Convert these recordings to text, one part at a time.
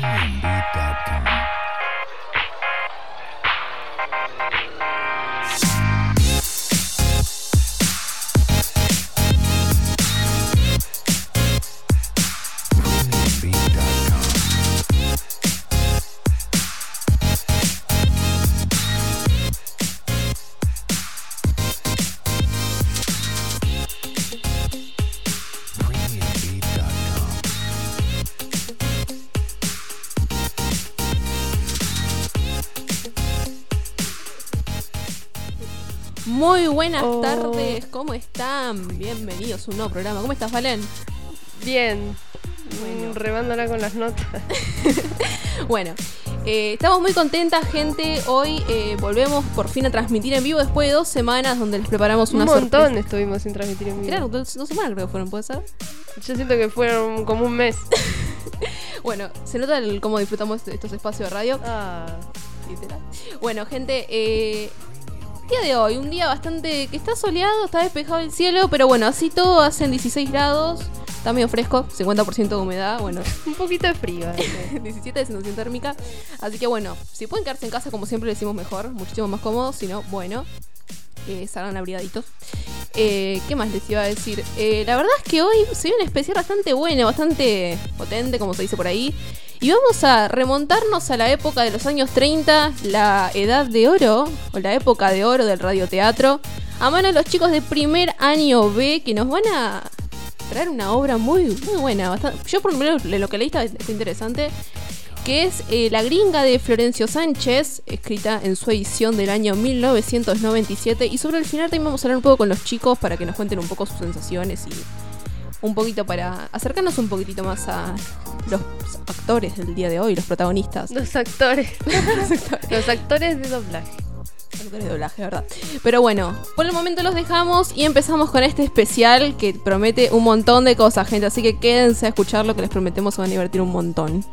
www.indeed.com. Muy buenas Oh. tardes, ¿cómo están? Bienvenidos a un nuevo programa. ¿Cómo estás, Valen? Bien. Bueno. Mm, Remándola con las notas. Bueno, eh, estamos muy contentas, gente. Hoy eh, volvemos por fin a transmitir en vivo después de dos semanas donde les preparamos Un una montón sorpresa. estuvimos sin transmitir en vivo. Claro, dos, dos semanas creo que fueron, ¿puede ser? Yo siento que fueron como un mes. Bueno, se nota el- cómo disfrutamos de estos espacios de radio. Ah. Bueno, gente, eh, día de hoy, un día bastante que está soleado, está despejado el cielo, pero bueno, así todo hacen 16 grados, está medio fresco, 50% de humedad, bueno, un poquito de frío. eh. 17 de sensación térmica. Así que bueno, si pueden quedarse en casa, como siempre le decimos mejor, muchísimo más cómodo. Si no, bueno, eh, salgan abrigaditos. Eh, ¿Qué más les iba a decir? Eh, la verdad es que hoy se ve un especial bastante bueno, bastante potente, como se dice por ahí. Y vamos a remontarnos a la época de los años 30, la edad de oro, o la época de oro del radioteatro, a mano de los chicos de primer año B, que nos van a traer una obra muy, muy buena. yo por lo menos lo que leí está, está interesante. Que es eh, La gringa de Florencio Sánchez, escrita en su edición del año 1997. Y sobre el final también vamos a hablar un poco con los chicos para que nos cuenten un poco sus sensaciones y un poquito para acercarnos un poquitito más a los actores del día de hoy, los protagonistas. Los actores. Los actores de doblaje. Actores de doblaje, ¿verdad? Pero bueno, por el momento los dejamos y empezamos con este especial que promete un montón de cosas, gente. Así que quédense a escuchar lo que les prometemos, se van a divertir un montón.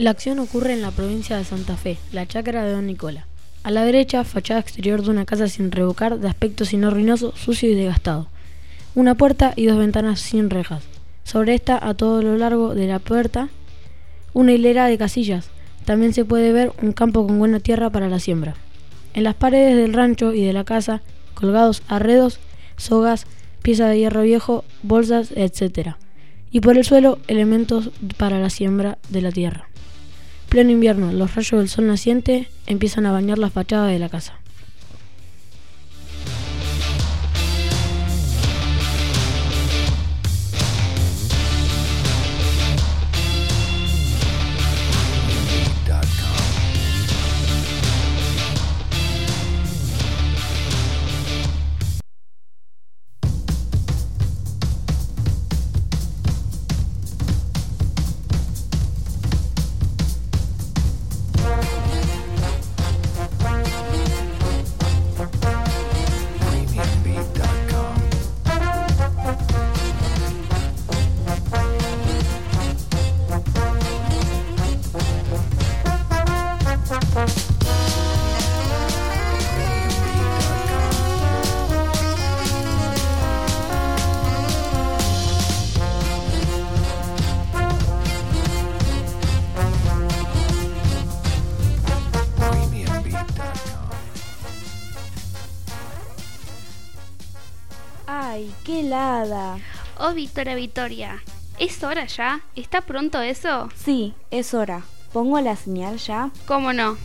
La acción ocurre en la provincia de Santa Fe, la chacra de Don Nicola. A la derecha, fachada exterior de una casa sin revocar, de aspecto sino ruinoso, sucio y desgastado. Una puerta y dos ventanas sin rejas. Sobre esta, a todo lo largo de la puerta, una hilera de casillas. También se puede ver un campo con buena tierra para la siembra. En las paredes del rancho y de la casa, colgados arredos, sogas, piezas de hierro viejo, bolsas, etc. Y por el suelo, elementos para la siembra de la tierra. Pleno invierno, los rayos del sol naciente empiezan a bañar la fachada de la casa. Helada. Oh, Victoria, Victoria. ¿Es hora ya? ¿Está pronto eso? Sí, es hora. ¿Pongo la señal ya? ¿Cómo no?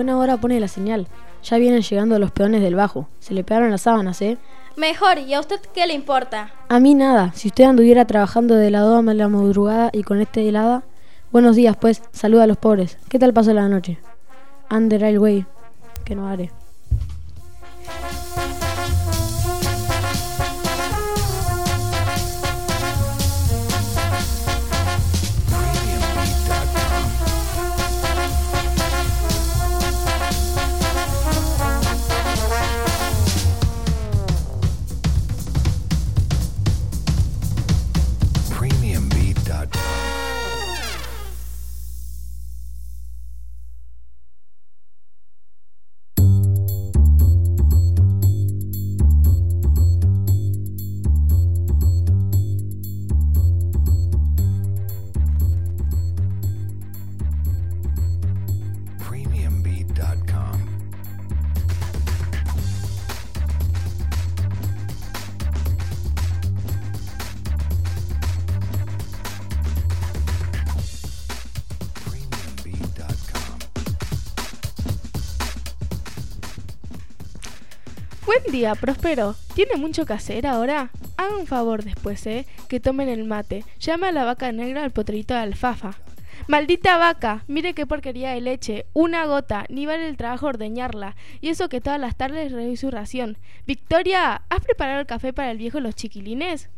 Buena hora pone la señal. Ya vienen llegando los peones del bajo. Se le pegaron las sábanas, ¿eh? Mejor, ¿y a usted qué le importa? A mí nada. Si usted anduviera trabajando de la doma a la madrugada y con este helada. Buenos días, pues. Saluda a los pobres. ¿Qué tal pasó la noche? Under Railway. Que no haré. Buen día, Próspero. ¿Tiene mucho que hacer ahora? Haga un favor después, ¿eh? Que tomen el mate. Llame a la vaca negra al potrito de alfafa. Maldita vaca, mire qué porquería de leche, una gota, ni vale el trabajo ordeñarla, y eso que todas las tardes le doy su ración. Victoria, ¿has preparado el café para el viejo y los chiquilines?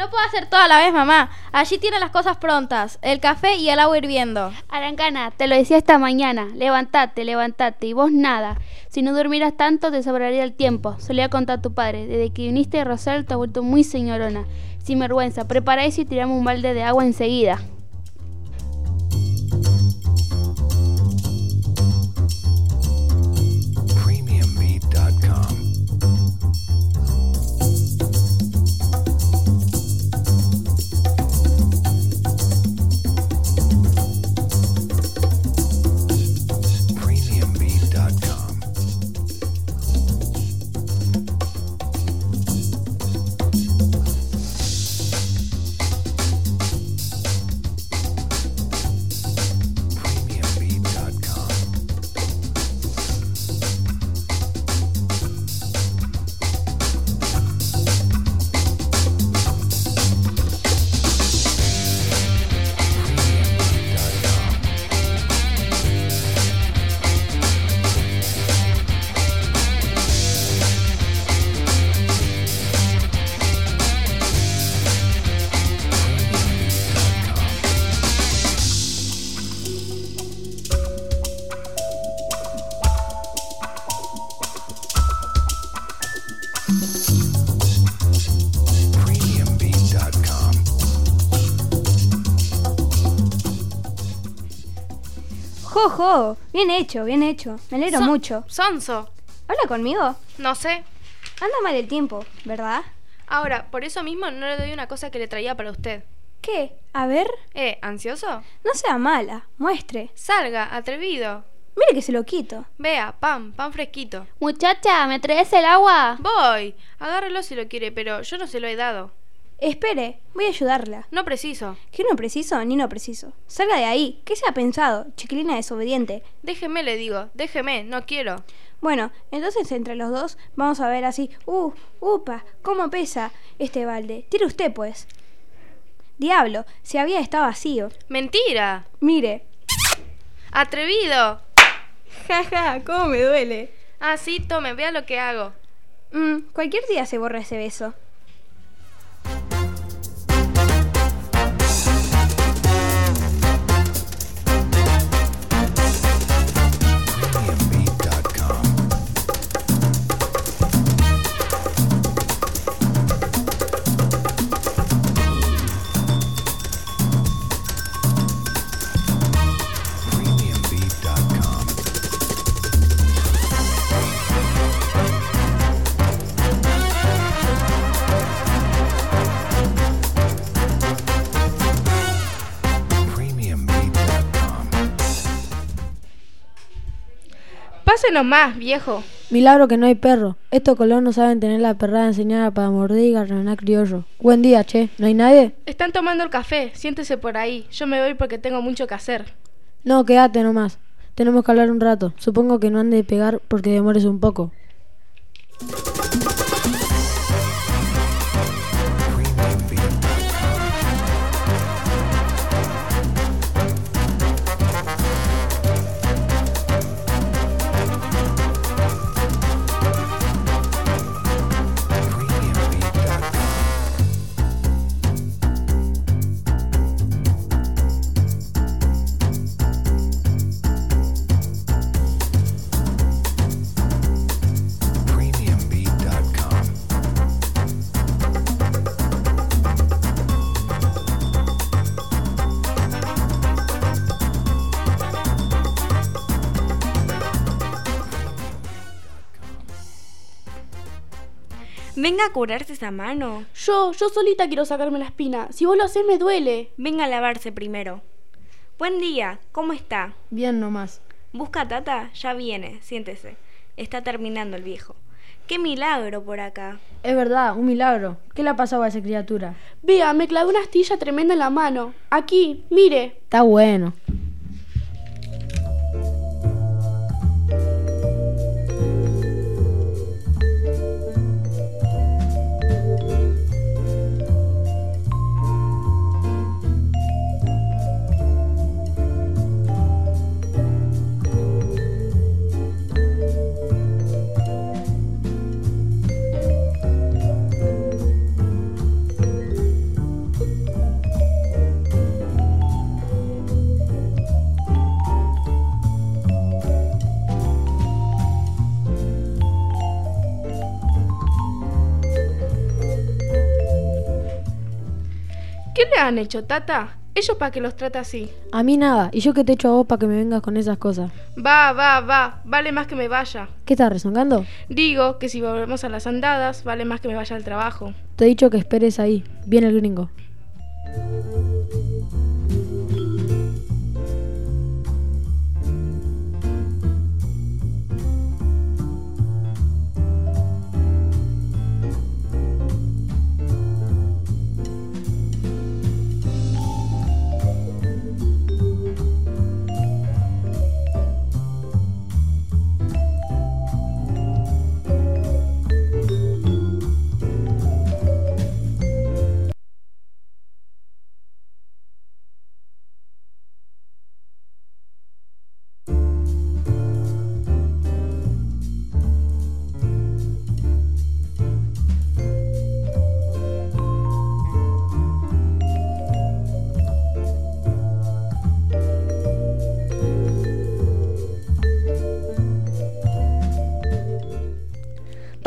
No puedo hacer todo a la vez, mamá. Allí tiene las cosas prontas, el café y el agua hirviendo. Arancana, te lo decía esta mañana. Levantate, levantate. Y vos nada. Si no durmieras tanto, te sobraría el tiempo. Solía contar tu padre. Desde que viniste de Rosal, te has vuelto muy señorona. Sin vergüenza. Prepara eso y tiramos un balde de agua enseguida. Jojo, bien hecho, bien hecho. Me alegro Son- mucho. Sonso. ¿Habla conmigo? No sé. Anda mal el tiempo, ¿verdad? Ahora, por eso mismo no le doy una cosa que le traía para usted. ¿Qué? A ver, Eh, ¿ansioso? no sea mala, muestre. Salga, atrevido. Mire que se lo quito. Vea, pan, pan fresquito. Muchacha, ¿me traes el agua? Voy. Agárrelo si lo quiere, pero yo no se lo he dado. Espere, voy a ayudarla. No preciso. ¿Qué no preciso ni no preciso? Salga de ahí. ¿Qué se ha pensado? Chiquilina desobediente. Déjeme, le digo. Déjeme, no quiero. Bueno, entonces entre los dos vamos a ver así. Uh, upa, cómo pesa este balde. Tire usted, pues. Diablo, si había estado vacío. ¡Mentira! Mire. ¡Atrevido! Jaja, cómo me duele. Ah, sí, tome, vea lo que hago. Mm, cualquier día se borra ese beso. Pase nomás, viejo. Milagro que no hay perro. Estos colonos saben tener la perrada enseñada para morder y garranar criollo. Buen día, che. ¿No hay nadie? Están tomando el café, siéntese por ahí. Yo me voy porque tengo mucho que hacer. No, quédate nomás. Tenemos que hablar un rato. Supongo que no han de pegar porque demores un poco. Venga a curarse esa mano. Yo, yo solita quiero sacarme la espina. Si vos lo haces me duele. Venga a lavarse primero. Buen día, ¿cómo está? Bien nomás. ¿Busca a Tata? Ya viene, siéntese. Está terminando el viejo. ¡Qué milagro por acá! Es verdad, un milagro. ¿Qué le ha pasado a esa criatura? Vea, me clavé una astilla tremenda en la mano. Aquí, mire. Está bueno. ¿Qué le han hecho, Tata? ¿Ellos para que los trata así? A mí nada. ¿Y yo que te echo a vos para que me vengas con esas cosas? Va, va, va. Vale más que me vaya. ¿Qué estás rezongando? Digo que si volvemos a las andadas, vale más que me vaya al trabajo. Te he dicho que esperes ahí. Viene el gringo.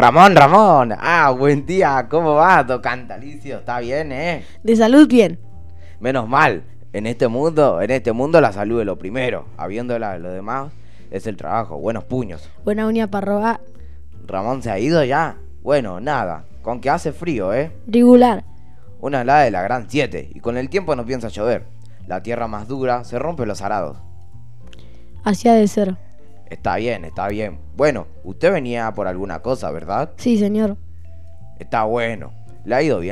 Ramón, Ramón. Ah, buen día. ¿Cómo va, don Cantalicio? ¿Está bien, eh? De salud, bien. Menos mal. En este mundo, en este mundo la salud es lo primero. Habiéndola lo demás es el trabajo. Buenos puños. Buena uña para robar. Ramón se ha ido ya. Bueno, nada. Con que hace frío, ¿eh? Regular. Una helada de la gran 7. Y con el tiempo no piensa llover. La tierra más dura se rompe los arados. Así ha de ser. Está bien, está bien. Bueno, usted venía por alguna cosa, ¿verdad? Sí, señor. Está bueno. Le ha ido bien